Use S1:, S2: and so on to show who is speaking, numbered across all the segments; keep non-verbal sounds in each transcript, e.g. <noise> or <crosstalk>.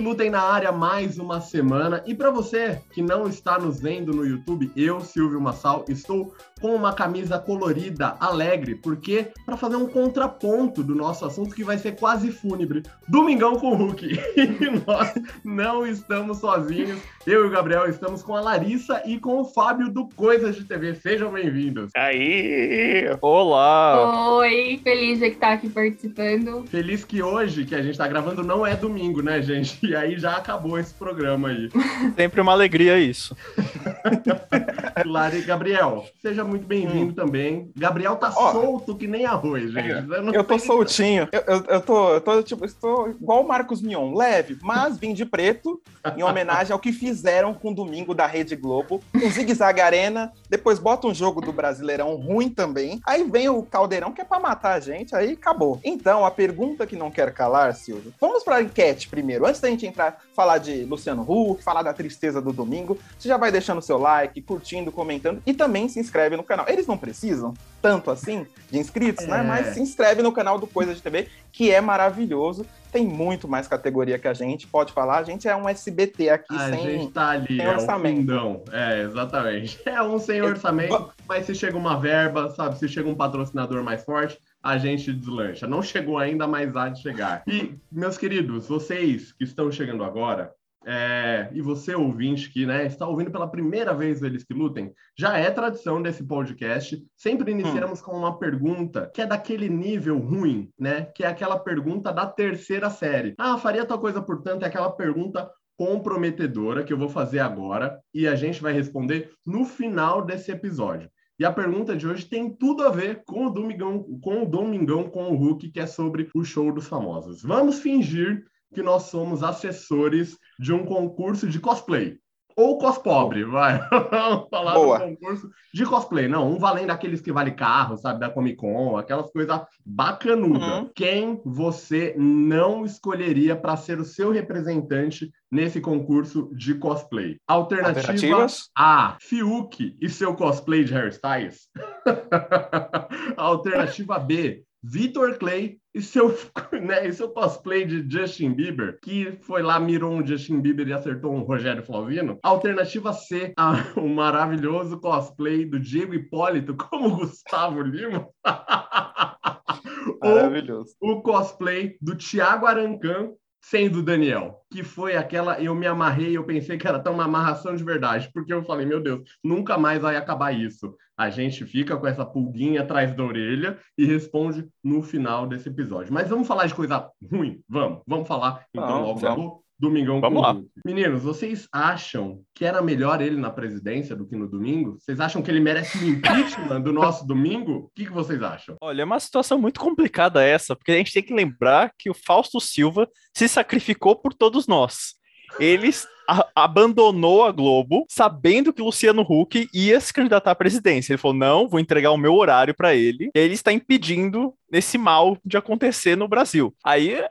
S1: lutem na área mais uma semana. E para você que não está nos vendo no YouTube, eu, Silvio Massal, estou com uma camisa colorida, alegre, porque para fazer um contraponto do nosso assunto que vai ser quase fúnebre. Domingão com o Hulk. <laughs> E nós não estamos sozinhos. Eu e o Gabriel estamos com a Larissa e com o Fábio do Coisas de TV. Sejam bem-vindos.
S2: Aí! Olá!
S3: Oi, feliz de estar aqui participando.
S1: Feliz que hoje, que a gente está gravando, não é domingo, né, gente? E aí já acabou esse programa aí. <laughs>
S2: Sempre uma alegria isso. <laughs>
S1: Lari Gabriel, seja muito bem-vindo hum. também. Gabriel tá Ó, solto que nem arroz, gente.
S4: Eu, eu tô soltinho. Eu, eu, eu, tô, eu tô, tipo, estou igual o Marcos Mion, leve, mas vim de preto, em homenagem ao que fizeram com o domingo da Rede Globo. Um zigue-zague arena, depois bota um jogo do Brasileirão ruim também. Aí vem o Caldeirão, que é pra matar a gente, aí acabou. Então, a pergunta que não quer calar, Silvio. Vamos pra enquete primeiro. Antes da gente entrar, falar de Luciano Huck, falar da tristeza do domingo, você já vai deixando seu like, curtindo, comentando e também se inscreve no canal. Eles não precisam tanto assim de inscritos, né? é. né? Mas se inscreve no canal do Coisa de TV, que é maravilhoso. Tem muito mais categoria que a gente, pode falar. A gente é um SBT aqui
S1: a
S4: sem,
S1: gente tá ali, sem é orçamento. Um é, exatamente. <laughs> É um sem orçamento, mas se chega uma verba, sabe? Se chega um patrocinador mais forte, a gente deslancha. Não chegou ainda, mas há de chegar. E, meus queridos, vocês que estão chegando agora, é, e você, ouvinte, que né, está ouvindo pela primeira vez Eles que Lutem, já é tradição desse podcast. Sempre iniciamos hum. com uma pergunta que é daquele nível ruim, né? Que é aquela pergunta da terceira série. Ah, faria tal coisa, portanto, é aquela pergunta comprometedora que eu vou fazer agora e a gente vai responder no final desse episódio. E a pergunta de hoje tem tudo a ver com o Domingão, com o Domingão com o Hulk, que é sobre o show dos famosos. Vamos fingir que nós somos assessores de um concurso de cosplay. Ou cospobre, vai. <laughs> Vamos falar Boa. do concurso de cosplay. Não, um valendo aqueles que vale carro, sabe, da Comic Con, aquelas coisas bacanudas. Uhum. Quem você não escolheria para ser o seu representante nesse concurso de cosplay? Alternativa A, Fiuk e seu cosplay de hairstyles. <laughs> Alternativa B, Vitor Clay e seu, <laughs> né, e seu cosplay de Justin Bieber, que foi lá, mirou um Justin Bieber e acertou um Rogério Flauvino. Alternativa C, a, o maravilhoso cosplay do Diego Hipólito como Gustavo Lima. <laughs>
S4: Maravilhoso.
S1: Ou o cosplay do Thiago Arancan sendo Daniel, que foi aquela, eu me amarrei, eu pensei que era tão uma amarração de verdade, porque eu falei, meu Deus, nunca mais vai acabar isso. A gente fica com essa pulguinha atrás da orelha e responde no final desse episódio. Mas vamos falar de coisa ruim? Vamos, vamos falar então logo. Domingão
S2: Vamos lá.
S1: Meninos, vocês acham que era melhor ele na presidência do que no domingo? Vocês acham que ele merece um impeachment do nosso domingo? O que, que vocês acham?
S2: Olha, é uma situação muito complicada essa, porque a gente tem que lembrar que o Fausto Silva se sacrificou por todos nós. Eles abandonou a Globo sabendo que Luciano Huck ia se candidatar à presidência. Ele falou: não, vou entregar o meu horário para ele. E ele está impedindo esse mal de acontecer no Brasil. Aí é,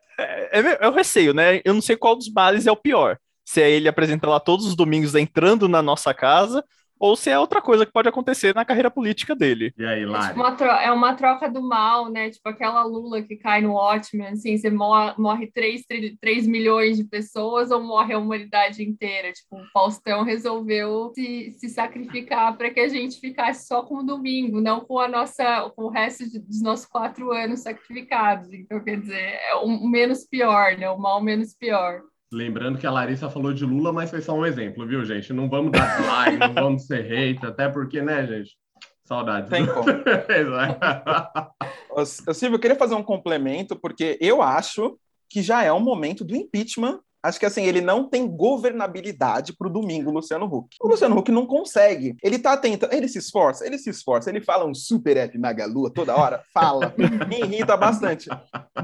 S2: é, é o receio, né? Eu não sei qual dos males é o pior. Se é ele apresentar lá todos os domingos entrando na nossa casa, ou se é outra coisa que pode acontecer na carreira política dele.
S1: E aí, Lari?
S3: É, tipo uma é uma troca do mal, né? Tipo aquela Lula que cai no Watchmen, assim, você morre, morre 3, 3, 3 milhões de pessoas ou morre a humanidade inteira. Tipo, o Faustão resolveu se, se sacrificar para que a gente ficasse só com o domingo, não com a nossa, com o resto de, dos nossos quatro anos sacrificados. Então, quer dizer, é o menos pior, né? O mal menos pior.
S1: Lembrando que a Larissa falou de Lula, mas foi só um exemplo, viu, gente? Não vamos dar like, não vamos ser hate, até porque, né, gente? Saudades.
S4: Tem como. <laughs> Silvio, eu queria fazer um complemento, porque eu acho que já é o momento do impeachment. Acho que assim, ele não tem governabilidade para o domingo, Luciano Huck. O Luciano Huck não consegue. Ele tá tentando, ele se esforça, ele se esforça, ele fala um super app Magalu toda hora, fala, <laughs> me irrita bastante.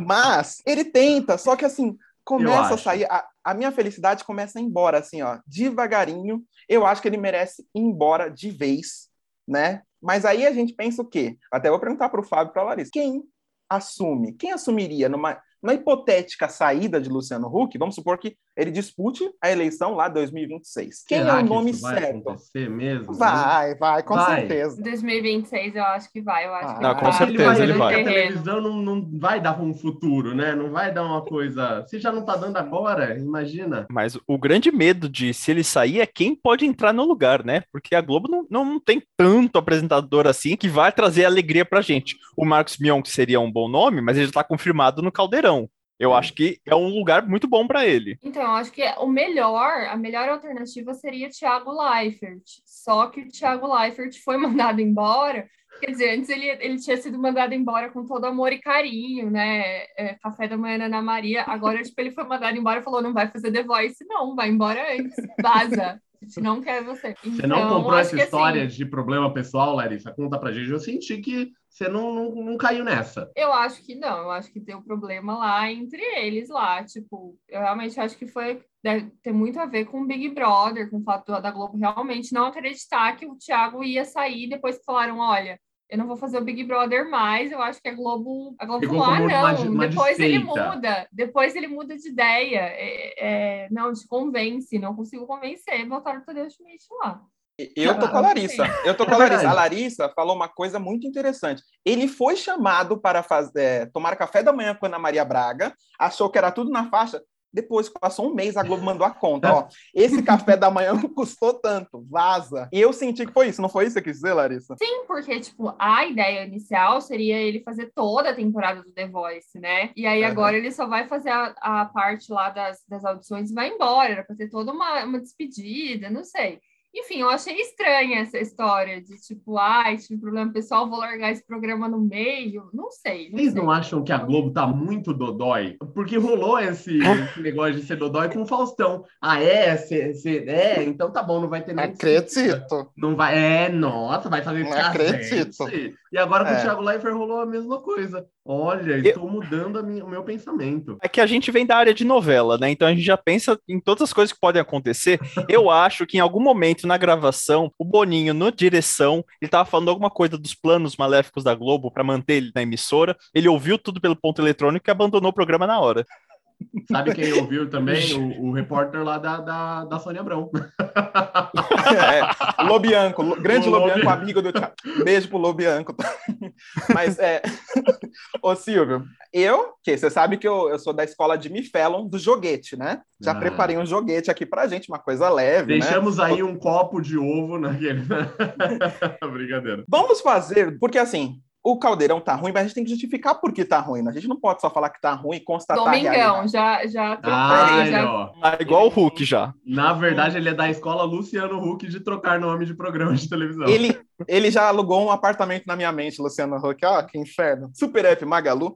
S4: Mas ele tenta, só que assim, começa a sair, a, a, minha felicidade começa a ir embora, assim, ó, devagarinho. Eu acho que ele merece ir embora de vez, né? Mas aí a gente pensa o quê? Até vou perguntar para o Fábio e para a Larissa. Quem assume? Quem assumiria numa, numa hipotética saída de Luciano Huck? Vamos supor que ele dispute a eleição lá 2026. Quem
S1: Será
S4: é o
S1: que
S4: nome
S1: vai
S4: certo?
S1: acontecer mesmo?
S4: Vai, vai, com
S1: Vai.
S4: certeza.
S3: 2026 eu acho que vai, eu acho
S4: Ah,
S3: que
S2: não,
S3: vai.
S2: com certeza ele vai.
S1: que A
S3: Terreno.
S1: televisão não, não vai dar um futuro, né? Não vai dar uma coisa. Se já não tá dando agora, imagina.
S2: Mas o grande medo de se ele sair é quem pode entrar no lugar, né? Porque a Globo não, não tem tanto apresentador assim que vai trazer alegria pra gente. O Marcos Mion, que seria um bom nome, mas ele já tá confirmado no Caldeirão. Eu acho que é um lugar muito bom pra ele.
S3: Então, eu acho que o melhor, a melhor alternativa seria Thiago Leifert. Só que o Thiago Leifert foi <laughs> mandado embora. Quer dizer, antes ele, ele tinha sido mandado embora com todo amor e carinho, né? É, café da manhã na Ana Maria. Agora, tipo, ele foi mandado embora e falou: não vai fazer The Voice, não, vai embora antes. Vaza. A gente não quer você.
S1: Você não
S3: Então,
S1: comprou essa
S3: que,
S1: história
S3: assim,
S1: de problema pessoal, Larissa? Conta pra gente. Eu senti que você não, não, não caiu nessa.
S3: Eu acho que não, eu acho que tem um problema lá entre eles lá, tipo, eu realmente acho que foi deve ter muito a ver com o Big Brother, com o fato da Globo realmente não acreditar que o Thiago ia sair depois que falaram, olha, eu não vou fazer o Big Brother mais, eu acho que a Globo, a Globo falou, ah,
S1: uma
S3: não,
S1: uma
S3: depois ele muda, depois ele muda de ideia, é, é, não, te convence, não consigo convencer, botaram o Tadeu Schmidt lá.
S4: Eu tô com a Larissa. Eu tô com a
S1: É
S4: Larissa. A Larissa falou uma coisa muito interessante. Ele foi chamado para fazer, tomar café da manhã com a Ana Maria Braga, achou que era tudo na faixa. Depois que passou um mês, a Globo mandou a conta. Ó, <laughs> esse café da manhã não custou tanto, vaza. E eu senti que foi isso, não foi isso que você quis dizer, Larissa?
S3: Sim, porque, tipo, a ideia inicial seria ele fazer toda a temporada do The Voice, né? E aí
S4: Aham.
S3: agora ele só vai fazer a, a parte lá das, das audições e vai embora. Era pra ter toda uma, uma despedida, não sei. Enfim, eu achei estranha essa história de tipo, ai, tive problema pessoal, vou largar esse programa no meio. Não sei. Não
S1: Vocês
S3: sei.
S1: não acham que a Globo tá muito dodói? Porque rolou esse, <laughs> esse negócio de ser dodói com o Faustão. Ah, é? Cê, cê- é? Então tá bom, não vai ter nem.
S4: Acredito.
S1: Não vai. É, nossa, vai fazer
S4: acredito.
S1: E agora com
S4: É.
S1: o Thiago Leifert rolou a mesma coisa. Olha, estou mudando a minha- o meu pensamento.
S2: É que a gente vem da área de novela, né? Então a gente já pensa em todas as coisas que podem acontecer. Eu acho que em algum momento na gravação, o Boninho, no direção, ele tava falando alguma coisa dos planos maléficos da Globo para manter ele na emissora. Ele ouviu tudo pelo ponto eletrônico e abandonou o programa na hora.
S1: Sabe quem ouviu também? <laughs> O, o repórter lá da, da, da Sônia Abrão. <laughs>
S4: É, Lobianco, Lo- grande
S1: O
S4: Lobianco,
S1: Lobianco.
S4: amigo do. Beijo pro Lobianco. <laughs> Mas é. Ô, Silvio, eu, que você sabe que eu, eu sou da escola de Fallon do joguete, né? Já
S1: Ah.
S4: preparei um joguete aqui pra gente, uma coisa leve, né?
S1: Deixamos aí um copo de ovo naquele. <laughs> Brincadeira.
S4: Vamos fazer, porque assim, o caldeirão tá ruim, mas a gente tem que justificar por que tá ruim. né? A gente não pode só falar que tá ruim e constatar
S3: Domingão, já, já
S1: Ai,
S3: troquei, já.
S2: Ah, igual o Hulk já.
S1: Na verdade, ele é da escola Luciano Huck de trocar nome de programa de televisão.
S4: Ele, ele já alugou um apartamento na minha mente, Luciano Huck. Ó, que inferno. Super App Magalu.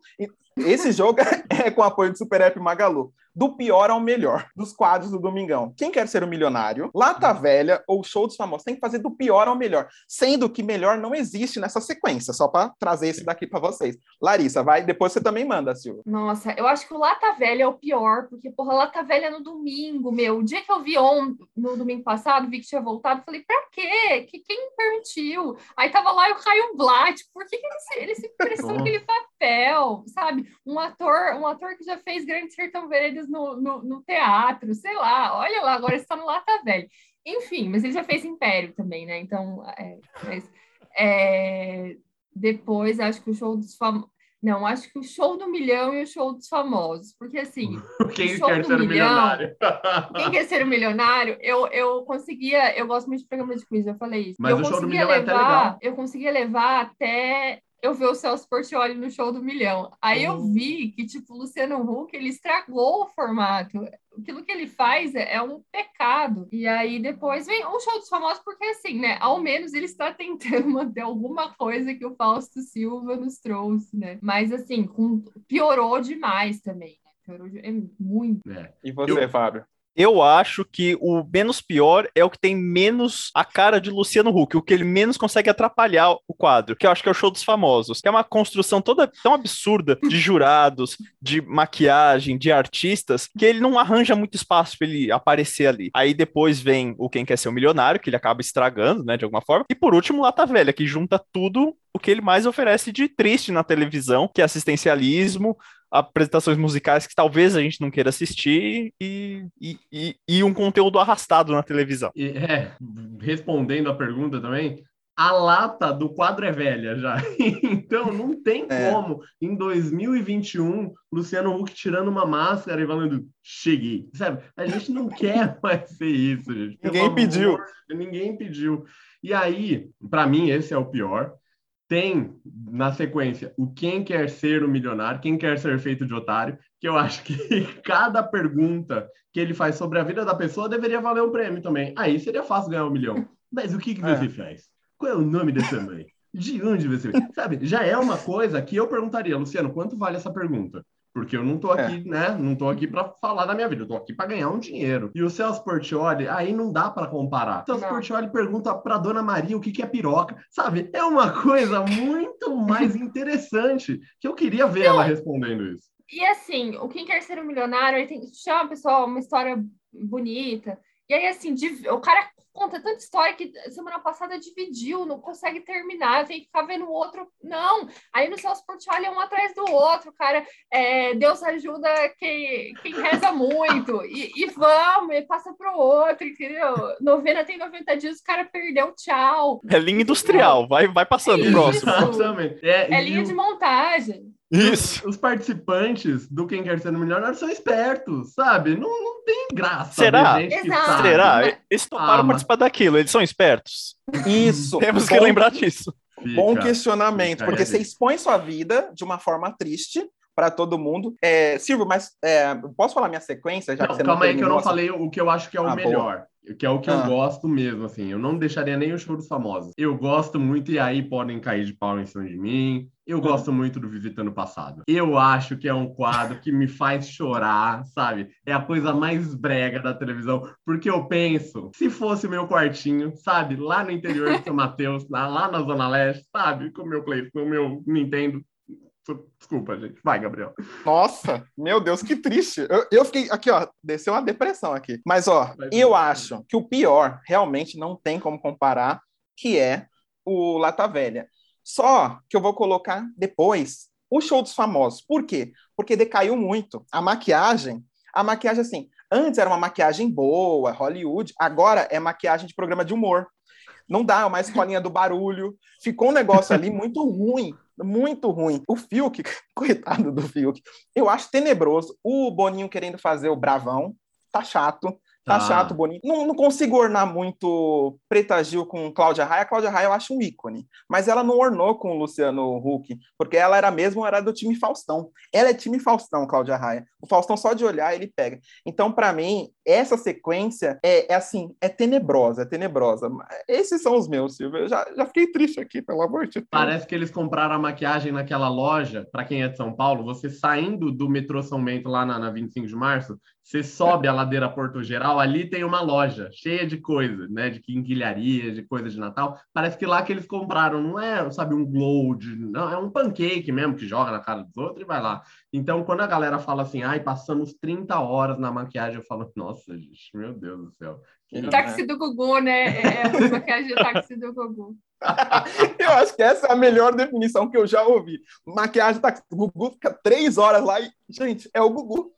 S4: Esse jogo <laughs> é com apoio do Super App Magalu. Do pior ao melhor, dos quadros do Domingão. Quem quer ser o milionário? Lata Velha ou Show dos Famosos? Tem que fazer do pior ao melhor. Sendo que melhor não existe nessa sequência, só para trazer esse daqui para vocês. Larissa, vai, depois você também manda, Silvia.
S3: Nossa, eu acho que o Lata Velha é o pior, porque, porra, Lata Velha é no domingo, meu. O dia que eu vi on, no domingo passado, vi que tinha voltado, falei, pra quê? Que, quem permitiu? Aí tava lá e o Caio Blatt, por que, que ele, se, ele se prestou
S1: Nossa. <laughs>
S3: aquele papel, sabe? Um ator, um ator que já fez Grande Sertão Veredas no, no, no teatro, sei lá, olha lá, agora está no Lata Velha. Enfim, mas ele já fez Império também, né? Então, é, mas, é, depois acho que o show dos famosos. Não, acho que o show do milhão e o show dos famosos. Porque assim, <laughs>
S1: Quem quer ser o
S3: milhão.
S1: milionário?
S3: quem quer ser o milionário, eu, eu conseguia. Eu gosto muito de programa de quiz, eu falei isso.
S1: Mas
S3: eu
S1: o show do milhão é até
S3: levar,
S1: legal.
S3: Eu conseguia levar até eu ver o Celso Portioli no show do milhão. Aí eu
S1: Uhum.
S3: vi que, tipo, o Luciano Huck, ele estragou o formato. Aquilo que ele faz é, é um pecado. E aí depois vem o show dos famosos, porque assim, né? Ao menos ele está tentando <laughs> manter alguma coisa que o Fausto Silva nos trouxe, né? Mas assim, com- piorou demais também, né? Piorou de- é muito.
S1: É.
S4: E você, Fábio?
S2: Eu acho que o menos pior é o que tem menos a cara de Luciano Huck, o que ele menos consegue atrapalhar o quadro, que eu acho que é o show dos famosos, que é uma construção toda tão absurda de jurados, de maquiagem, de artistas, que ele não arranja muito espaço para ele aparecer ali. Aí depois vem o Quem Quer Ser o Milionário, que ele acaba estragando, né, de alguma forma, e por último, Lata Velha, que junta tudo o que ele mais oferece de triste na televisão, que é assistencialismo, apresentações musicais que talvez a gente não queira assistir e, e, e, e um conteúdo arrastado na televisão.
S1: É, respondendo a pergunta também, a lata do quadro é velha já. <laughs> então não tem
S4: É.
S1: como, em 2021, Luciano Huck tirando uma máscara e falando, cheguei. Sabe? A gente não quer <laughs> mais ser isso, gente. Pelo
S4: Ninguém
S1: amor
S4: pediu.
S1: Ninguém pediu. E aí, para mim, esse é o pior. Tem, na sequência, o Quem Quer Ser o Milionário, Quem Quer Ser Feito de Otário, que eu acho que <laughs> cada pergunta que ele faz sobre a vida da pessoa deveria valer um prêmio também. Aí seria fácil ganhar um milhão. Mas o que, que
S4: É.
S1: você faz? Qual é o nome da sua mãe? De onde você veio? Sabe, já é uma coisa que eu perguntaria, Luciano, quanto vale essa pergunta? Porque eu não tô aqui, né? Não tô aqui para falar da minha vida, eu tô aqui para ganhar um dinheiro. E o Celso Portioli, aí não dá para comparar. O Celso
S3: Não.
S1: Portioli pergunta para Dona Maria o que, que é piroca. Sabe, é uma coisa muito mais <laughs> interessante que eu queria ver ela respondendo isso.
S3: E assim, o Quem Quer Ser um Milionário, ele tem, chama pessoal uma história bonita. E aí, assim, o cara conta tanta história que semana passada dividiu, não consegue terminar, tem que ficar vendo o outro. Não! Aí no Celso Portioli é um atrás do outro, cara. É, Deus ajuda quem, quem reza muito. E, e vamos, e passa pro outro, entendeu? Novena tem 90 dias, o cara perdeu, tchau.
S2: É linha industrial, vai, vai passando,
S3: Isso.
S2: próximo.
S1: Exatamente. É,
S3: É linha de montagem.
S2: Isso.
S1: Os participantes do Quem Quer Ser Milionário são espertos, sabe? Não, não tem graça.
S2: Será?
S3: Exato.
S2: Será? Eles toparam
S1: Ah, mas-
S2: participar daquilo, eles são espertos.
S4: Isso. <laughs>
S2: Temos que
S4: Bom-
S2: lembrar disso.
S1: Fica.
S4: Bom questionamento,
S1: fica
S4: porque você expõe sua vida de uma forma triste para todo mundo. É, Silvio, mas é, posso falar minha sequência? Já
S1: Não,
S4: que você
S1: calma aí que eu não falei o que eu acho que é o
S4: Ah,
S1: melhor. Que é o que
S4: Ah.
S1: eu gosto mesmo, assim. Eu não deixaria nem o show dos famosos. Eu gosto muito, e aí podem cair de pau em cima de mim. Eu gosto muito do Visitando o Passado. Eu acho que é um quadro que me faz chorar, sabe? É a coisa mais brega da televisão. Porque eu penso, se fosse o meu quartinho, sabe? Lá no interior de São <laughs> Mateus, lá, lá na Zona Leste, sabe? Com o meu Play, com o meu Nintendo. Desculpa, gente. Vai, Gabriel.
S4: Nossa, meu Deus, que triste. Eu, eu fiquei aqui, ó, desceu uma depressão aqui. Mas, ó,
S1: Vai,
S4: eu acho que o pior realmente não tem como comparar, que é o Lata Velha. Só que eu vou colocar depois o show dos famosos. Por quê? Porque decaiu muito. A maquiagem, a maquiagem assim, antes era uma maquiagem boa, Hollywood, agora é maquiagem de programa de humor. Não dá, é uma escolinha do barulho. Ficou um negócio ali muito ruim, muito ruim. O Fiuk, <laughs> coitado do Fiuk, eu acho tenebroso. O Boninho querendo fazer o bravão, tá chato. Tá,
S1: Tá.
S4: chato, Boninho. Não, não consigo ornar muito Preta Gil com Cláudia Raia. A Cláudia Raia eu acho um ícone. Mas ela não ornou com o Luciano Huck, porque ela era mesmo, era do time Faustão. Ela é time Faustão, Cláudia Raia. O Faustão, só de olhar, ele pega. Então, para mim, essa sequência é, é assim, é tenebrosa, é tenebrosa. Esses são os meus, Silvio. Eu já, já fiquei triste aqui, pelo amor de Deus.
S1: Parece que eles compraram a maquiagem naquela loja, para quem é de São Paulo, você saindo do metrô São Bento lá na, na 25 de março, você sobe a ladeira Porto Geral, ali tem uma loja cheia de coisa, né? De quinquilharia, de coisa de Natal. Parece que lá que eles compraram, não é, sabe, um glow, não, é um pancake mesmo que joga na cara dos outros e vai lá. Então, quando a galera fala assim, ai, passamos 30 horas na maquiagem, eu falo, nossa, gente, meu Deus do céu.
S4: Tá
S3: Táxi do Gugu, né? É a <laughs> maquiagem táxi do Gugu. <laughs>
S4: Eu acho que essa é a melhor definição que eu já ouvi. Maquiagem tá. O Gugu fica três horas lá e. Gente, é o Gugu.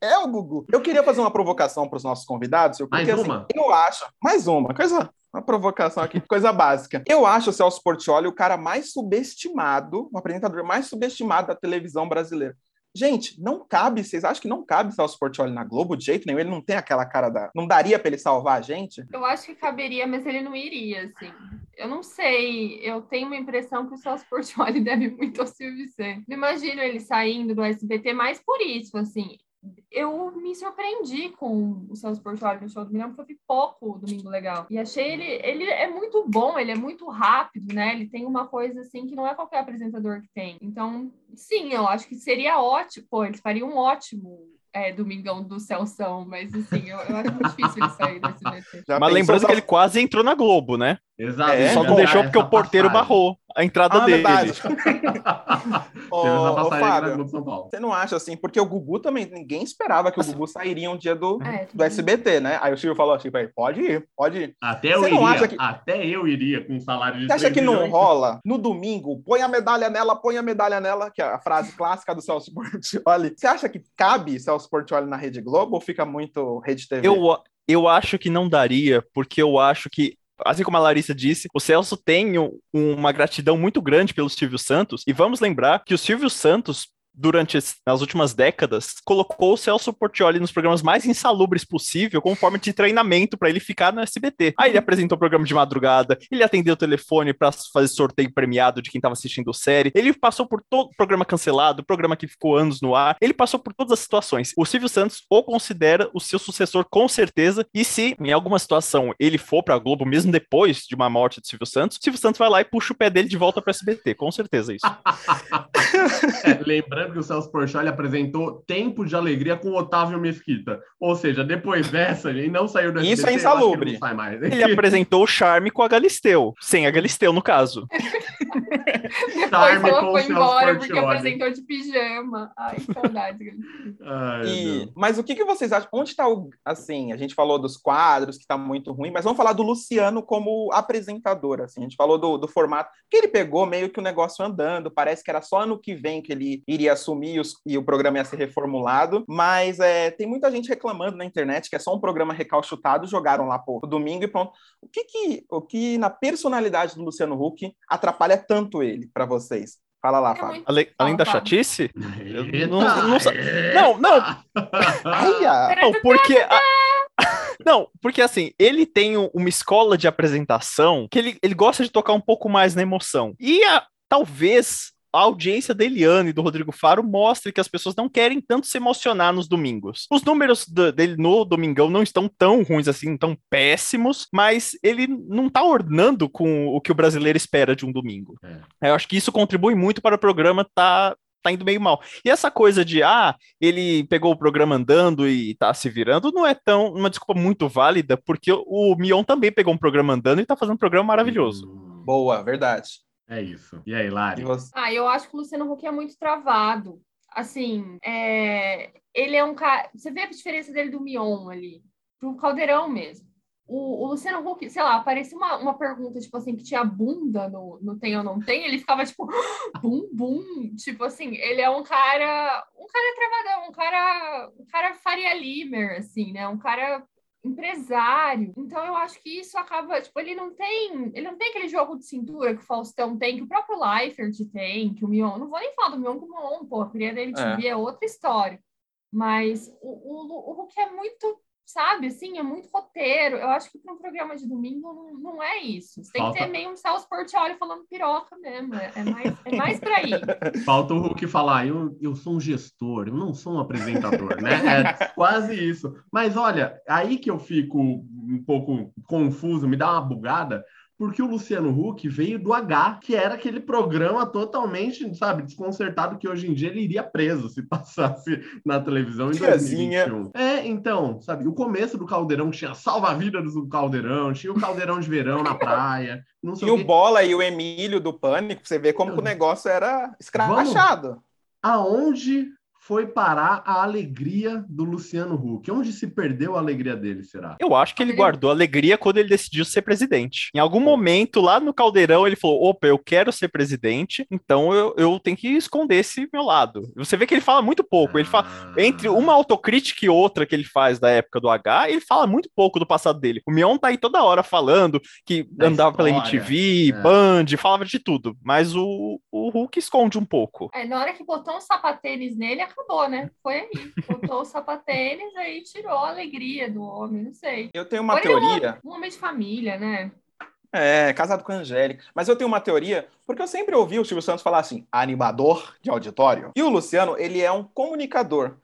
S4: É o Gugu. Eu queria fazer uma provocação para os nossos convidados. Porque,
S1: Mais
S4: assim,
S1: uma?
S4: eu acho. Mais uma, coisa. Uma provocação aqui, coisa básica. Eu acho o Celso Portioli o cara mais subestimado, o apresentador mais subestimado da televisão brasileira. Gente, não cabe, vocês acham que não cabe Celso Portioli na Globo de jeito nenhum? Ele não tem aquela cara da. Não daria para ele salvar a gente?
S3: Eu acho que caberia, mas ele não iria, assim. Eu não sei. Eu tenho uma impressão que o Celso Portioli <laughs> deve muito ao Silvio Santos. Não imagino ele saindo do SBT mais por isso, assim. Eu me surpreendi com o Celso Portioli no show do Milhão, porque eu vi pouco Domingo Legal. E achei ele... Ele é muito bom, ele é muito rápido, né? Ele tem uma coisa, assim, que não é qualquer apresentador que tem. Então, sim, eu acho que seria ótimo. Pô, eles fariam um ótimo é, Domingão do Celção, mas, assim, eu, eu acho muito difícil ele sair SBT. <laughs>
S4: Já
S2: Mas lembrando
S4: só-
S2: que ele quase entrou na Globo, né?
S1: Exato.
S4: É,
S2: Só não deixou porque o porteiro
S1: passagem.
S2: barrou. A entrada
S4: Ah,
S2: dele.
S4: verdade. <laughs>
S1: Teve
S4: Ô, ô, Fábio,
S1: Globo São Paulo.
S4: você não acha assim? Porque o Gugu também, ninguém esperava que o Gugu sairia um dia do,
S3: É,
S4: do SBT, né? Aí o Silvio falou assim pode ir, pode ir.
S1: Até eu
S4: Você não
S1: iria,
S4: acha que-
S1: até eu iria com um salário de
S4: Você acha
S1: 3
S4: que não
S1: milhões.
S4: rola? No domingo, põe a medalha nela, põe a medalha nela, que é a frase clássica do Celso Portioli. Você acha que cabe Celso Portioli na Rede Globo ou fica muito Rede TV?
S2: Eu, eu acho que não daria, porque eu acho que, assim como a Larissa disse, o Celso tem um- uma gratidão muito grande pelo Silvio Santos, e vamos lembrar que o Silvio Santos. Durante as últimas décadas, colocou o Celso Portioli nos programas mais insalubres possível, como forma de treinamento para ele ficar no SBT. Aí ele apresentou o programa de madrugada, ele atendeu o telefone para fazer sorteio premiado de quem estava assistindo série, ele passou por todo programa cancelado, programa que ficou anos no ar, ele passou por todas as situações. O Silvio Santos o considera o seu sucessor com certeza, e se em alguma situação ele for para Globo, mesmo depois de uma morte do Silvio Santos, o Silvio Santos vai lá e puxa o pé dele de volta para SBT, com certeza isso. <laughs>
S1: É, lembrando que o Celso Portioli apresentou Tempo de Alegria com Otávio Mesquita. Ou seja, depois dessa, ele não saiu do
S4: Isso
S1: SBT,
S4: é
S1: acho que
S4: insalubre.
S1: ele.
S2: Ele apresentou o charme com a Galisteu, sem a Galisteu no caso. <laughs> <laughs>
S3: Depois ela foi embora porque apresentou de pijama. Ai, que saudade. <laughs>
S1: Ai,
S4: E- mas o que, que vocês acham? Onde está o. Assim, a gente falou dos quadros, que está muito ruim, mas vamos falar do Luciano como apresentador. Assim, a gente falou do, do formato, que ele pegou meio que o negócio andando, parece que era só ano que vem que ele iria assumir os- e o programa ia ser reformulado. Mas é, tem muita gente reclamando na internet que é só um programa recalchutado, jogaram lá pô, domingo e pronto. O que, que, o que na personalidade do Luciano Huck atrapalha tanto ele para vocês? Fala lá,
S3: É
S4: Fábio.
S2: Ale- além da chatice? Não- não
S1: é.
S2: Não, não,
S4: Ai, ah.
S2: Não, porque. a- <laughs> Não, porque assim, ele tem um- uma escola de apresentação que ele, ele gosta de tocar um pouco mais na emoção. E a- talvez a audiência da Eliane e do Rodrigo Faro mostre que as pessoas não querem tanto se emocionar nos domingos. Os números do- dele no Domingão não estão tão ruins assim, tão péssimos, mas ele não tá ornando com o que o brasileiro espera de um domingo. Eu acho que isso contribui muito para o programa tá tá indo meio mal. E essa coisa de, ah, ele pegou o programa andando e tá se virando, não é tão uma desculpa muito válida, porque o Mion também pegou um programa andando e tá fazendo um programa maravilhoso.
S1: Hum,
S4: Boa, verdade.
S1: É isso. E aí,
S4: E
S1: Lari?
S4: você?
S3: Ah, eu acho que o Luciano Huck é muito travado. Assim, é, ele é um cara. Você vê a diferença dele do Mion ali, pro Caldeirão mesmo. O, o Luciano Huck, sei lá, aparecia uma, uma pergunta, tipo assim, que tinha bunda no, no Tem ou Não Tem, ele ficava tipo, <gasps> bum, bum. Tipo assim, ele é um cara. Um cara travadão, um cara. Um cara Faria Limer, assim, né? Um cara empresário. Então eu acho que isso acaba, tipo, ele não tem, ele não tem aquele jogo de cintura que o Faustão tem, que o próprio Leifert tem, que o Mion, não vou nem falar do Mion como Mion, pô, a cria da MTV é. outra história. Mas o, o, o Hulk é muito, sabe, assim, é muito roteiro. Eu acho que para um programa de domingo não, não é isso. Você tem
S1: Falta-
S3: que ter meio um Celso Portioli falando piroca mesmo. É, é mais, é mais por aí. <laughs>
S1: Falta o Hulk falar, eu, eu sou um gestor, eu não sou um apresentador, né? É <laughs> quase isso. Mas olha, aí que eu fico um pouco confuso, me dá uma bugada, porque o Luciano Huck veio do H, que era aquele programa totalmente, sabe, desconcertado, que hoje em dia ele iria preso se <laughs> passasse na televisão em
S4: Tiazinha.
S1: 2021. É, então, sabe, o começo do Caldeirão tinha salva-vidas do Caldeirão, tinha o Caldeirão de verão na praia, não sei
S4: E
S1: o.
S4: Bola e o Emílio do Pânico, você ver como o negócio era escrachado.
S1: aonde foi parar a alegria do Luciano Huck? Onde se perdeu a alegria dele, será?
S2: Eu acho que ele guardou alegria quando ele decidiu ser presidente. Em algum momento, lá no Caldeirão, ele falou: opa, eu quero ser presidente, então eu, eu tenho que esconder esse meu lado. Você vê que ele fala muito pouco. Ele fala.
S1: Ah.
S2: Entre uma autocrítica e outra que ele faz da época do H, ele fala muito pouco do passado dele. O Mion tá aí toda hora falando que
S1: Da
S2: andava pela
S1: história,
S2: MTV,
S1: é.
S2: Band, falava de tudo. Mas o, o Hulk esconde um pouco.
S3: É, na hora que botou um sapatênis nele, acabou, né? Foi aí. Botou o sapatênis, aí tirou a alegria do homem, não sei.
S4: Eu tenho uma
S3: é um
S4: teoria.
S3: homem- Um homem de família, né?
S4: É, casado com a Angélica. Mas eu tenho uma teoria, porque eu sempre ouvi o Silvio Santos falar assim, animador de auditório. E o Luciano, ele é um comunicador.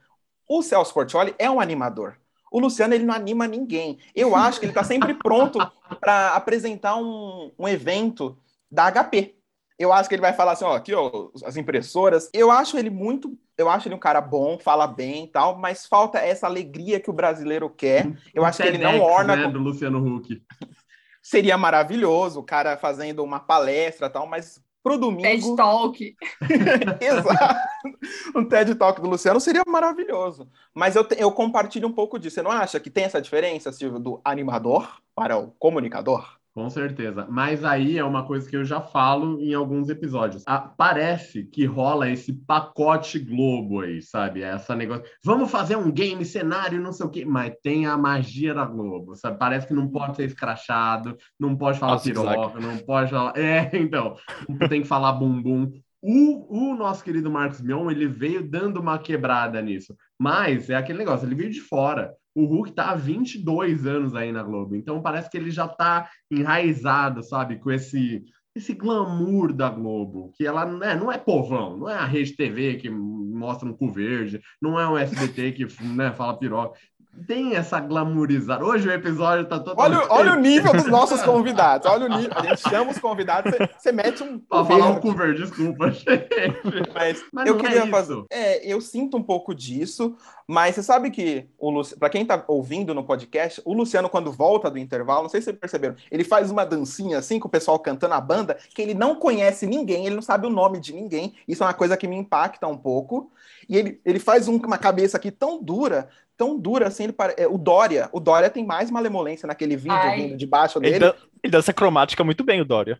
S4: O Celso Portioli é um animador. O Luciano, ele não anima ninguém. Eu acho que ele está sempre pronto <laughs> para apresentar um, um evento da HP. Eu acho que ele vai falar assim, ó, aqui, ó, as impressoras. Eu acho ele muito, eu acho ele um cara bom, fala bem e tal, mas falta essa alegria que o brasileiro quer. Eu acho que ele não
S1: TEDx,
S4: orna
S1: né,
S4: com-
S1: do Luciano Huck. <laughs>
S4: seria maravilhoso o cara fazendo uma palestra e tal, mas pro
S3: TED
S4: domingo.
S3: Talk. <laughs>
S4: Exato. Um TED Talk do Luciano seria maravilhoso. Mas eu, te- eu compartilho um pouco disso. Você não acha que tem essa diferença, Silvio, do animador para o comunicador?
S1: Com certeza. Mas aí é uma coisa que eu já falo em alguns episódios. Ah, parece que rola esse pacote Globo aí, sabe? Essa negócio. Vamos fazer um game, cenário, não sei o quê. Mas tem a magia da Globo, sabe? Parece que não pode ser escrachado, não pode falar
S2: zigue-zague.
S1: piroca, não pode falar. É, <laughs> então. Tem que falar bumbum. O, o nosso querido Marcos Mion, ele veio dando uma quebrada nisso. Mas é aquele negócio, ele veio de fora. O Hulk tá há 22 anos aí na Globo. Então parece que ele já tá enraizado, sabe? Com esse esse glamour da Globo, que ela né, não é povão, não é a Rede TV que mostra um cu verde, não é um SBT que né, fala piroca. Tem essa glamourizada. Hoje o episódio tá todo.
S4: Olha, o- olha o nível dos <laughs> nossos convidados. Olha o nível. A gente chama os convidados, você, mete um.
S1: Pra falar um
S4: verde,
S1: desculpa, <laughs> gente.
S4: Mas,
S1: Mas
S4: eu
S1: é
S4: queria
S1: isso.
S4: fazer. É, eu sinto um pouco disso, mas você sabe que o Luciano, para quem tá ouvindo no podcast, o Luciano, quando volta do intervalo, não sei se vocês perceberam, ele faz uma dancinha assim com o pessoal cantando a banda, que ele não conhece ninguém, ele não sabe o nome de ninguém. Isso é uma coisa que me impacta um pouco. E ele, ele faz um- uma cabeça aqui tão dura, tão dura assim. Ele pare- é, o Dória, o Dória tem mais malemolência naquele vídeo
S3: Ai.
S4: vindo debaixo
S2: Ele,
S4: dele.
S2: dan- ele dança cromática muito bem, o Dória.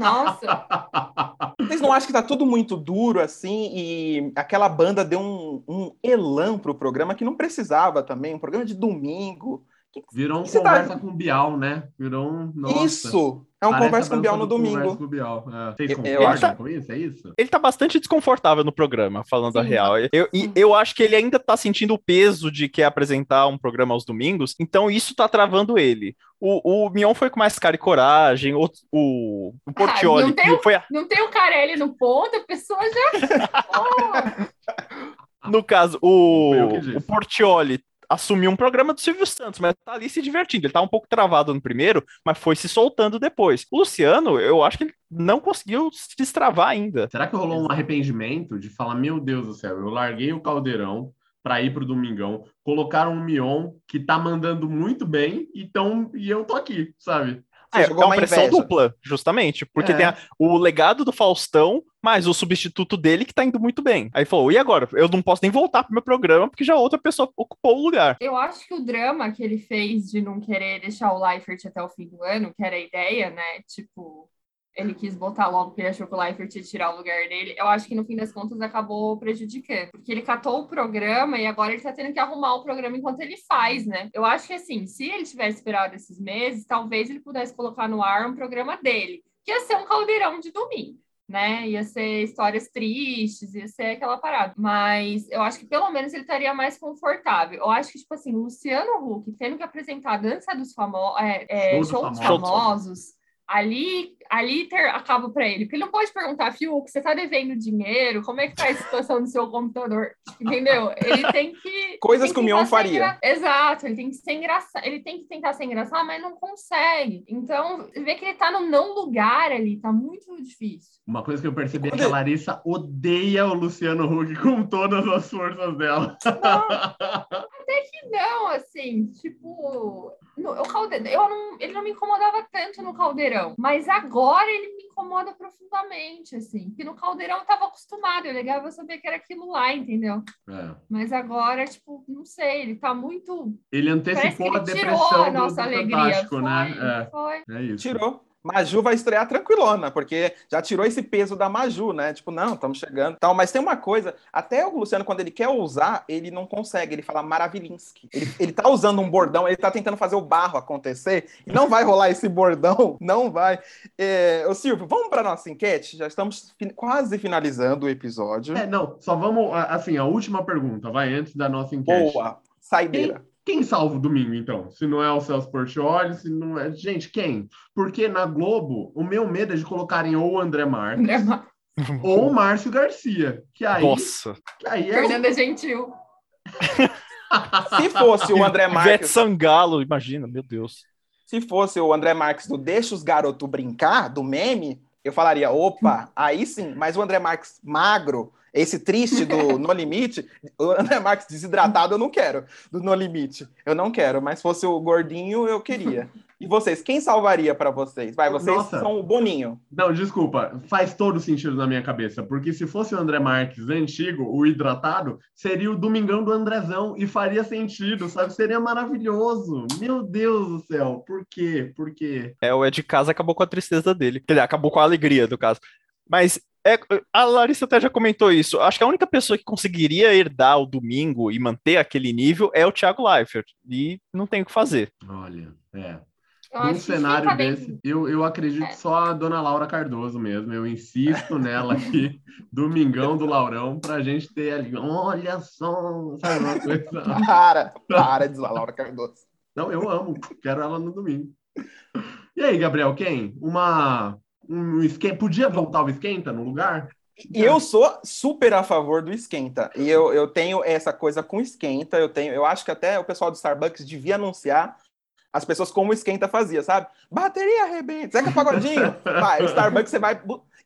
S3: Nossa, <laughs>
S4: Vocês não acham que tá tudo muito duro assim e aquela banda deu um, um elan pro programa que não precisava também, um programa de domingo.
S1: Virou um
S4: Você tá-
S1: conversa com o Bial, né? Virou um. Nossa.
S4: Isso! É um
S1: Parece
S4: conversa
S1: a
S4: com o Bial no
S1: do
S4: domingo.
S1: com o Bial. É. Vocês concordam
S2: acho-
S1: com isso? É isso?
S2: Ele tá bastante desconfortável no programa, falando a
S3: Sim.
S2: real. Eu, e eu acho que ele ainda tá sentindo o peso de que é apresentar um programa aos domingos, então isso tá travando ele. O, o Mion foi com mais cara e coragem, o, o, o Portioli,
S3: não tem
S2: que foi, a-
S3: não tem o Carelli no ponto, a pessoa já. Oh, <laughs> <laughs>
S2: no caso, o, o Portioli assumiu um programa do Silvio Santos, mas tá ali se divertindo. Ele tá um pouco travado no primeiro, mas foi se soltando depois. O Luciano, eu acho que ele não conseguiu se destravar ainda.
S1: Será que rolou um arrependimento de falar, meu Deus do céu, eu larguei o caldeirão para ir pro Domingão, colocaram um Mion que tá mandando muito bem, então, e eu tô aqui, sabe?
S4: Você
S2: É, é
S4: uma
S2: uma pressão
S4: inveja.
S2: dupla, justamente, porque
S4: É.
S2: tem a- o legado do Faustão, mas o substituto dele que tá indo muito bem. Aí falou, e agora? Eu não posso nem voltar pro meu programa, porque já outra pessoa ocupou o lugar.
S3: Eu acho que o drama que ele fez de não querer deixar o Leifert até o fim do ano, que era a ideia, né? Tipo, ele quis botar logo porque ele achou que o Leifert ia tirar o lugar dele. Eu acho que no fim das contas acabou prejudicando. Porque ele catou o programa e agora ele tá tendo que arrumar o programa enquanto ele faz, né? Eu acho que assim, se ele tivesse esperado esses meses, talvez ele pudesse colocar no ar um programa dele, que ia ser um caldeirão de domingo né? Ia ser histórias tristes, ia ser aquela parada. Mas eu acho que pelo menos ele estaria mais confortável. Eu acho que, tipo assim, Luciano Huck tendo que apresentar a dança dos famosos, é, é,
S1: Show dos
S3: show dos
S1: famosos.
S3: famosos, ali, ali ter, acaba para ele. Porque ele não pode perguntar, Fiuk, você tá devendo dinheiro? Como é que tá a situação do seu computador? Entendeu? Ele tem que.
S4: Coisas
S3: tem
S4: que o Mion faria.
S3: engra- Exato, ele tem que ser engraçado, ele tem que tentar ser engraçado, mas não consegue. Então, vê que ele tá no não lugar ali, tá muito difícil.
S1: Uma coisa que eu percebi é que a Larissa odeia o Luciano Huck com todas as forças dela.
S3: Até que não, assim, tipo, no, o caldeirão, eu não, ele não me incomodava tanto no caldeirão, mas agora ele me incomoda profundamente, assim, que no caldeirão eu tava acostumado, eu ligava eu sabia que era aquilo lá, entendeu?
S1: É.
S3: Mas agora, tipo, não sei, ele tá muito.
S1: Ele antecipou a
S3: ele tirou
S1: depressão
S3: a
S1: do,
S3: nossa
S1: do
S3: alegria.
S1: Fantástico,
S3: Foi,
S1: né?
S3: foi.
S1: É, é isso.
S4: Tirou. Maju vai estrear tranquilona, porque já tirou esse peso da Maju, né? Tipo, não, estamos chegando. Tal, mas tem uma coisa, até o Luciano, quando ele quer usar, ele não consegue, ele fala Maravilinski. Ele, ele tá usando um bordão, ele tá tentando fazer o barro acontecer, e não vai rolar esse bordão, não vai. É, ô Silvio, vamos para nossa enquete? Já estamos quase finalizando o episódio.
S1: É, não, só vamos, assim, a última pergunta, vai, antes da nossa enquete.
S4: Boa, saideira.
S1: Quem salva o domingo, então? Se não é o Celso Portioli, se não é... Gente, quem? Porque na Globo, o meu medo é de colocarem ou o André Marques
S3: André Mar-
S1: ou o Márcio Garcia. Que aí,
S2: Nossa.
S1: que aí é o-
S3: Fernanda Gentil. <laughs>
S4: Se fosse o André
S2: Ivete
S4: Marques,
S2: Sangalo, imagina, meu Deus.
S4: se fosse o André Marques do Deixa os Garotos Brincar, do meme, eu falaria, opa, aí sim, mas o André Marques magro, Esse triste do <laughs> No Limite, o André Marques desidratado eu não quero, do No Limite. Eu não quero, mas fosse o gordinho, eu queria. E vocês, quem salvaria para vocês? Vai, vocês
S1: Nossa.
S4: são o Boninho.
S1: Não, desculpa, faz todo sentido na minha cabeça, porque se fosse o André Marques antigo, o hidratado, seria o Domingão do Andrezão e faria sentido, sabe? Seria maravilhoso. Meu Deus do céu, por quê? Por quê?
S2: É, o Ed Casa acabou com a tristeza dele. Quer dizer, acabou com a alegria do caso. Mas é, a Larissa até já comentou isso. Acho que a única pessoa que conseguiria herdar o domingo e manter aquele nível é o Thiago Leifert. E não tem o que fazer.
S1: Olha, é.
S3: Eu
S1: Num cenário desse, eu, eu acredito
S3: É.
S1: só a dona Laura Cardoso mesmo. Eu insisto nela aqui, <laughs> Domingão do Laurão, pra gente ter ali. Olha só, sabe uma coisa. <laughs>
S4: Para, para de zoar, Laura Cardoso.
S1: Não, eu amo, quero ela no domingo. E aí, Gabriel, quem? Uma. Um esquenta. Podia voltar o esquenta no lugar?
S4: E eu sou super a favor do esquenta. E eu, eu tenho essa coisa com esquenta. Eu tenho, eu acho que até o pessoal do Starbucks devia anunciar as pessoas como o esquenta fazia, sabe? Bateria arrebenta, Zeca Pagodinho. <laughs> Vai, o Starbucks você vai.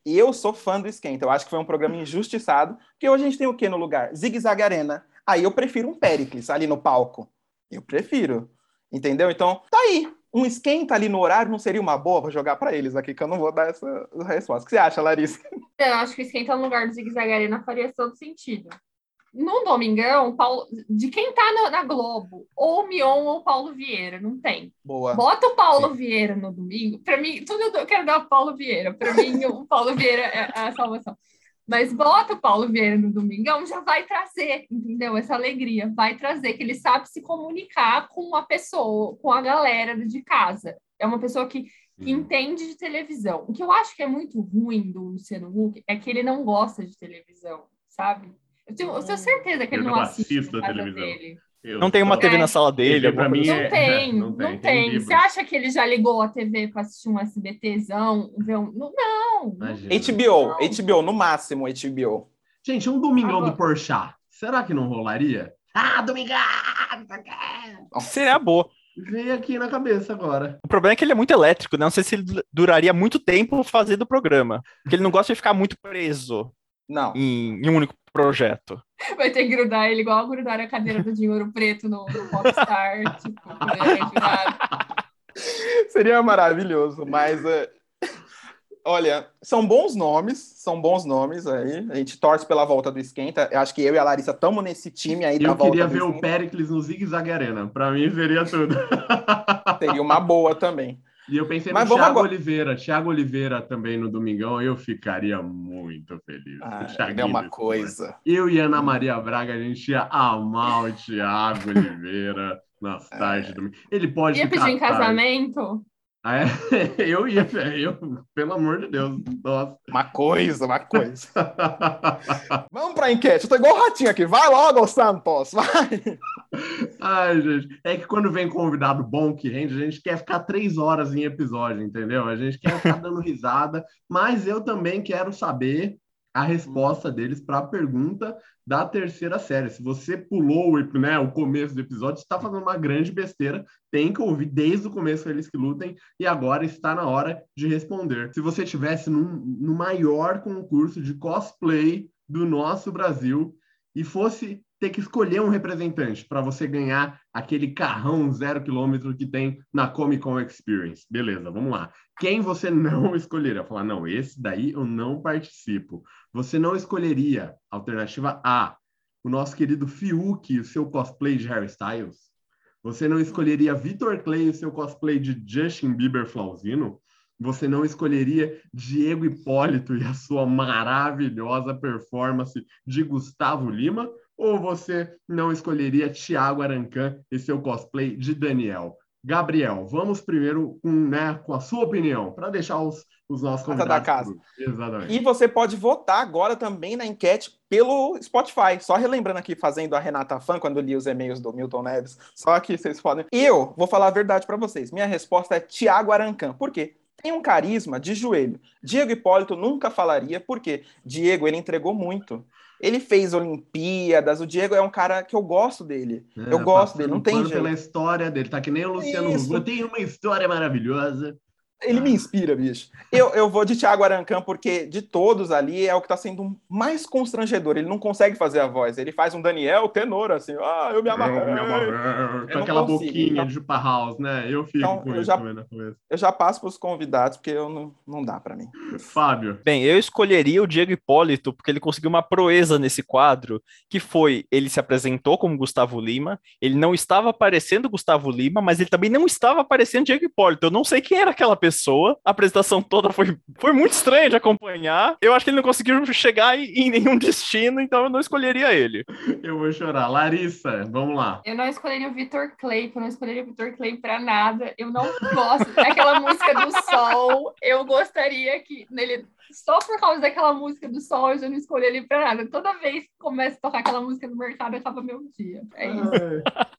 S4: E eu sou fã do esquenta. Eu acho que foi um programa injustiçado. Porque hoje a gente tem o quê no lugar? Zig Zag Arena. Aí eu prefiro um Pericles ali no palco. Eu prefiro. Entendeu? Então, tá aí. Um esquenta ali no horário não seria uma boa? Vou jogar pra eles aqui, que eu não vou dar essa resposta. O que você acha, Larissa?
S3: Eu acho que esquentar no lugar do Zig Zag Arena faria todo sentido. No Domingão, Paulo, de quem tá na, na Globo, ou Mion ou Paulo Vieira, não tem.
S4: Boa.
S3: Bota o Paulo Vieira no domingo. Para mim, tudo eu quero dar o Paulo Vieira. Para mim, o Paulo Vieira é a salvação. Mas bota o Paulo Vieira no domingão, já vai trazer, entendeu? Essa alegria. Vai trazer, que ele sabe se comunicar com a pessoa, com a galera de casa. É uma pessoa que que entende de televisão. O que eu acho que é muito ruim do Luciano Huck é que ele não gosta de televisão, sabe? Eu tenho, eu tenho certeza que ele
S1: Eu
S3: não
S1: não
S3: assiste
S1: assisto
S3: na
S1: a televisão.
S3: dele.
S1: Eu
S2: Não tem uma TV
S3: É.
S2: na sala dele.
S1: Pra
S2: alguma
S1: mim
S3: Não
S1: é-
S3: tem, <laughs>
S1: não
S3: não
S1: tem,
S3: tem.
S1: tem livro.
S3: Você acha que ele já ligou a TV para assistir um SBTzão? Ver um... Não, não.
S1: Imagina.
S4: HBO,
S3: Não.
S4: HBO, no máximo HBO.
S1: Gente, um domingão
S3: Agora-
S1: do Porchat, será que não rolaria? Ah, domingão!
S2: Seria boa.
S1: Veio aqui na cabeça agora.
S2: O problema é que ele é muito elétrico, né? Não sei se ele duraria muito tempo fazendo o programa. Porque ele não gosta de ficar muito preso
S4: Não.
S2: em, em um único projeto.
S3: Vai ter que grudar ele igual grudar a cadeira do Dinheiro Preto no, no Popstar. <laughs> tipo.
S4: Seria maravilhoso, mas é, olha, são bons nomes, são bons nomes aí. A gente torce pela volta do esquenta. Eu acho que eu e a Larissa estamos nesse time aí da
S1: Eu
S4: volta
S1: queria
S4: do
S1: ver o. Pericles no Zig Zag Arena. Pra mim seria tudo.
S4: Seria uma boa também.
S1: E eu pensei
S4: Mas
S1: no Thiago
S4: agora-
S1: Oliveira. Thiago Oliveira também no Domingão, eu ficaria muito feliz.
S4: Ah, é uma coisa.
S1: Eu e Ana Maria Braga, a gente ia amar o Thiago Oliveira nas <laughs> tardes do domingo. Ele pode
S3: Ia pedir em casamento?
S1: Ah, é? <laughs> Eu ia, eu, pelo amor de Deus. Nossa.
S4: Uma coisa, uma coisa. <laughs> Vamos pra enquete. Eu tô igual o ratinho aqui. Vai logo, Santos. Vai.
S1: Ai, gente. É que quando vem convidado bom que rende, a gente quer ficar três horas em episódio, entendeu? A gente quer ficar dando risada, mas eu também quero saber a resposta deles para a pergunta da terceira série. Se você pulou né, o começo do episódio, está fazendo uma grande besteira. Tem que ouvir desde o começo eles que lutem e agora está na hora de responder. Se você tivesse num, no maior concurso de cosplay do nosso Brasil e fosse ter que escolher um representante para você ganhar aquele carrão zero quilômetro que tem na Comic Con Experience. Beleza, vamos lá. Quem você <laughs> não escolheria? Falar, não, esse daí eu não participo. Você não escolheria, alternativa A, o nosso querido Fiuk e o seu cosplay de Harry Styles? Você não escolheria Vitor Clay e o seu cosplay de Justin Bieber Flauzino? Você não escolheria Diego Hipólito e a sua maravilhosa performance de Gustavo Lima? Ou você não escolheria Thiago Arancan e seu cosplay de Daniel? Gabriel, vamos primeiro com, né, com a sua opinião, para deixar os, os nossos
S4: Casa
S1: convidados.
S4: da casa.
S1: Exatamente.
S4: E você pode votar agora também na enquete pelo Spotify. Só relembrando aqui, fazendo a Renata Fã, quando li os e-mails do Milton Neves. Só que vocês podem. Eu vou falar a verdade para vocês. Minha resposta é Thiago Arancan. Por quê? Tem um carisma de joelho. Diego Hipólito nunca falaria, porque Diego, ele entregou muito. Ele fez Olimpíadas, o Diego é um cara que eu gosto dele.
S1: É,
S4: eu gosto dele, não tem jeito.
S1: pela história dele, tá que nem o Luciano. Huck. Eu tenho uma história maravilhosa.
S4: Ele me inspira, bicho. Eu, eu vou de Thiago Arancã, porque de todos ali é o que tá sendo mais constrangedor. Ele não consegue fazer a voz. Ele faz um Daniel tenor, assim, ah, eu me amarrei.
S1: Eu me amarrei. Com aquela
S4: consigo,
S1: boquinha
S4: então-
S1: de Jupa House, né? Eu fico
S4: Então,
S1: com
S4: eu
S1: isso
S4: já-
S1: também na cabeça.
S4: Eu já passo pros convidados, porque eu não, não dá pra mim.
S1: Fábio.
S2: Bem, eu escolheria o Diego Hipólito porque ele conseguiu uma proeza nesse quadro, que foi, ele se apresentou como Gustavo Lima, ele não estava parecendo Gustavo Lima, mas ele também não estava parecendo Diego Hipólito. Eu não sei quem era aquela pessoa. A apresentação toda foi, foi muito estranha de acompanhar. Eu acho que ele não conseguiu chegar em, em nenhum destino, então eu não escolheria ele.
S1: Eu vou chorar. Larissa, vamos lá.
S3: Eu não escolheria o Vitor Clay, eu não escolheria o Vitor Clay pra nada. Eu não gosto daquela música do Sol. Eu gostaria que nele. Só por causa daquela música do Sol, eu já não escolhi ele pra nada. Toda vez que começa a tocar aquela música no mercado, acaba meu dia. É isso.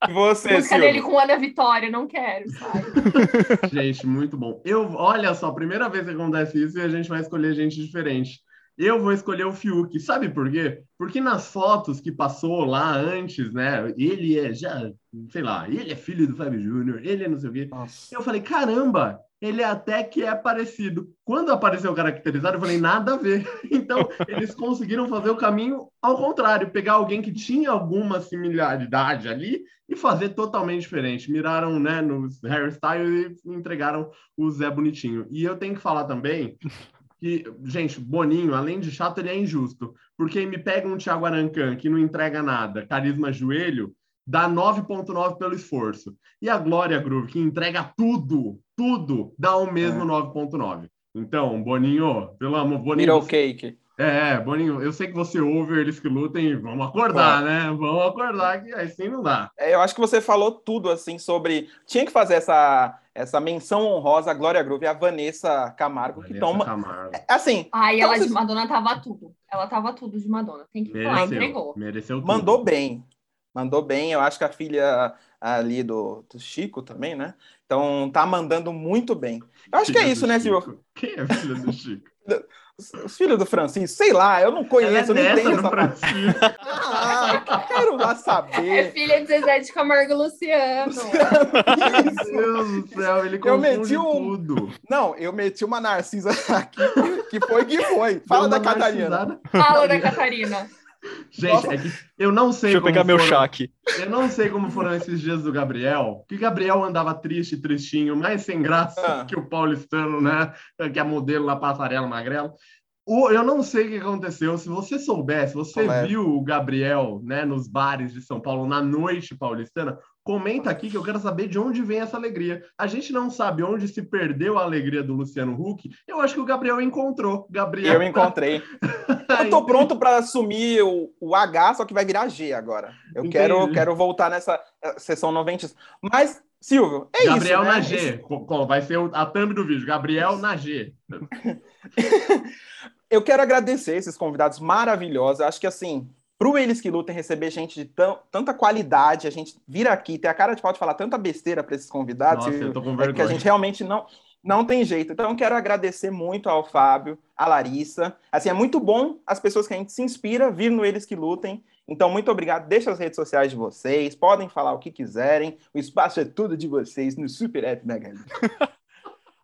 S4: E você,
S3: música dele
S4: Silvio?
S3: com Ana Vitória, não quero, sabe? <laughs>
S1: Gente, muito bom. Eu, olha só, primeira vez que acontece isso e a gente vai escolher gente diferente. Eu vou escolher o Fiuk. Sabe por quê? Porque nas fotos que passou lá antes, né? Ele é já, sei lá, ele é filho do Fábio Júnior, ele é não sei o quê.
S4: Nossa.
S1: Eu falei, caramba, ele até que é parecido. Quando apareceu caracterizado, eu falei, nada a ver. <laughs> Então, eles conseguiram fazer o caminho ao contrário, pegar alguém que tinha alguma similaridade ali e fazer totalmente diferente. Miraram, né, nos hairstyles e entregaram o Zé Bonitinho. E eu tenho que falar também que, gente, Boninho, além de chato, ele é injusto. Porque me pega um Thiago Arancan que não entrega nada, carisma joelho, dá 9.9 pelo esforço. E a Glória Groove, que entrega tudo, tudo, dá o mesmo
S4: É.
S1: 9.9. Então, Boninho, pelo amor, Boninho,
S4: Mirou
S1: você-
S4: cake.
S1: é, Boninho, eu sei que você ouve eles que lutem, e vamos acordar, né? Vamos acordar que assim não dá.
S4: É, eu acho que você falou tudo, assim, sobre... Tinha que fazer essa, essa menção honrosa à Glória Groove e à Vanessa Camargo, que
S1: Vanessa
S4: toma...
S1: Camargo.
S4: Assim,
S3: Ai,
S4: Então
S3: ela
S4: vocês-
S3: de Madonna tava tudo. Ela tava tudo de Madonna. Tem que falar,
S1: Mereceu,
S3: entregou.
S1: mereceu tudo.
S4: mandou bem. Mandou bem. Eu acho que a filha ali do, do Chico também, né? Então tá mandando muito bem. Eu acho que é
S1: Filha
S4: isso, né. Silvio?
S1: Quem é filho do Chico? <laughs>
S4: Os, os filhos do Francisco, sei lá, eu não
S1: Ela é
S4: conheço, eu não tenho
S1: do
S4: essa...
S1: Francisco. <laughs>
S4: Ah, quero lá
S3: É
S4: saber.
S3: filha de Zezé de Camargo Luciano. <laughs>
S1: Meu Deus do céu, ele
S4: Eu meti um-
S1: tudo.
S4: Não, eu meti uma Narcisa aqui, que foi que foi. Fala
S1: Deu
S4: da Catarina.
S1: narcisada.
S3: Fala da Catarina.
S1: Gente, é eu não sei
S2: Deixa eu
S1: como
S2: pegar meu
S1: foram-
S2: chá aqui.
S1: Eu não sei como foram esses dias do Gabriel, que Gabriel andava triste, tristinho, mais sem graça
S4: Ah.
S1: que o paulistano, né? Que é modelo na passarela magrela. O- eu não sei o que aconteceu. Se você souber, se você
S4: Colé.
S1: viu o Gabriel né, nos bares de São Paulo na noite paulistana, comenta aqui que eu quero saber de onde vem essa alegria. A gente não sabe onde se perdeu a alegria do Luciano Huck. Eu acho que o Gabriel encontrou. Gabriel.
S4: Eu encontrei. <laughs> Eu tô pronto para assumir o, o H, só que vai virar G agora. Eu
S1: Entendi.
S4: quero, quero voltar nessa eh, sessão 90. Mas, Silvio, é
S1: Gabriel
S4: isso. né?
S1: na G. Vai ser a thumb do vídeo. Gabriel na G. <laughs>
S4: Eu quero agradecer esses convidados maravilhosos. Acho que assim, pro eles que lutem receber gente de tão- tanta qualidade, a gente vir aqui, ter a cara de pau de falar tanta besteira para esses convidados,
S1: Nossa,
S4: Silvio,
S1: eu tô com
S4: é que a gente realmente não não tem jeito. Então eu quero agradecer muito ao Fábio, à Larissa. Assim, é muito bom as pessoas que a gente se inspira vir no eles que lutem. Então muito obrigado. Deixa as redes sociais de vocês, podem falar o que quiserem. O espaço é tudo de vocês no Super App Mega. <laughs>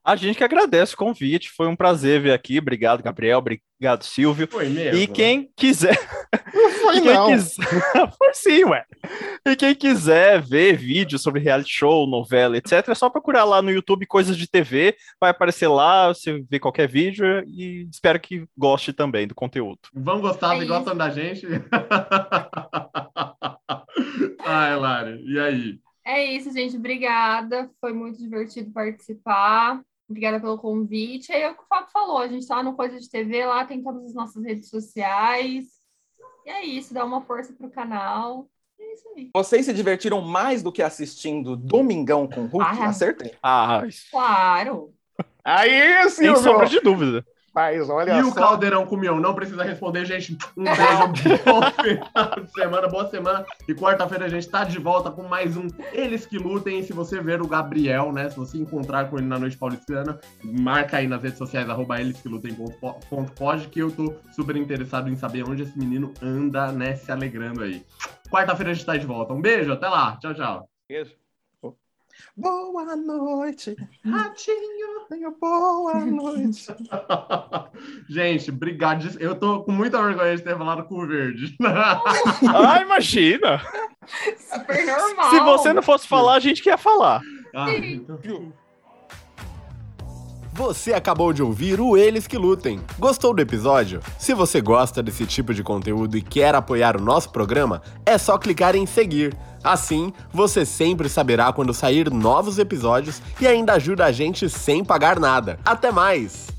S2: A gente que agradece o convite, foi um prazer vir aqui. Obrigado, Gabriel. Obrigado, Silvio.
S1: Foi mesmo.
S2: E quem quiser. E quem
S4: não.
S2: quiser. <laughs> Foi sim, ué. E quem quiser ver vídeos sobre reality show, novela, etc., é só procurar lá no YouTube coisas de TV. Vai aparecer lá, você vê qualquer vídeo e espero que goste também do conteúdo.
S1: Vão gostar
S3: É
S1: gostam da gente. <laughs> Ai, Lari, e aí?
S3: É isso, gente. Obrigada. Foi muito divertido participar. Obrigada pelo convite. É o que o Fábio falou. A gente tá no Coisa de TV, lá tem todas as nossas redes sociais. E é isso, dá uma força pro canal. É isso aí.
S4: Vocês se divertiram mais do que assistindo Domingão com Hulk?
S3: Ah.
S4: Acertei.
S2: Ah,
S3: Claro. <laughs>
S4: Aí,
S2: sem sombra de dúvida.
S4: Mas olha
S1: E o
S4: só.
S1: Caldeirão com Mion? Não precisa responder, gente. Um beijo, <laughs> bom final de semana, boa semana. E quarta-feira a gente tá de volta com mais um Eles que Lutem. E se você ver o Gabriel, né? Se você encontrar com ele na Noite Paulistana, marca aí nas redes sociais, arroba eles que lutem ponto po- ponto pod, que eu tô super interessado em saber onde esse menino anda, né? Se alegrando aí. Quarta-feira a gente tá de volta. Um beijo, até lá. Tchau, tchau.
S4: Beijo. Boa noite.
S5: Ratinho.
S4: Tenha boa noite. <laughs>
S5: Gente, obrigado. Eu tô com muita vergonha de ter falado com o verde. <laughs>
S2: Ah, imagina!
S3: Super normal.
S2: Se você não fosse falar, a gente que ia falar.
S5: Ah, então-
S1: Você acabou de ouvir o Eles que Lutem. Gostou do episódio? Se você gosta desse tipo de conteúdo e quer apoiar o nosso programa, é só clicar em seguir. Assim, você sempre saberá quando sair novos episódios e ainda ajuda a gente sem pagar nada. Até mais!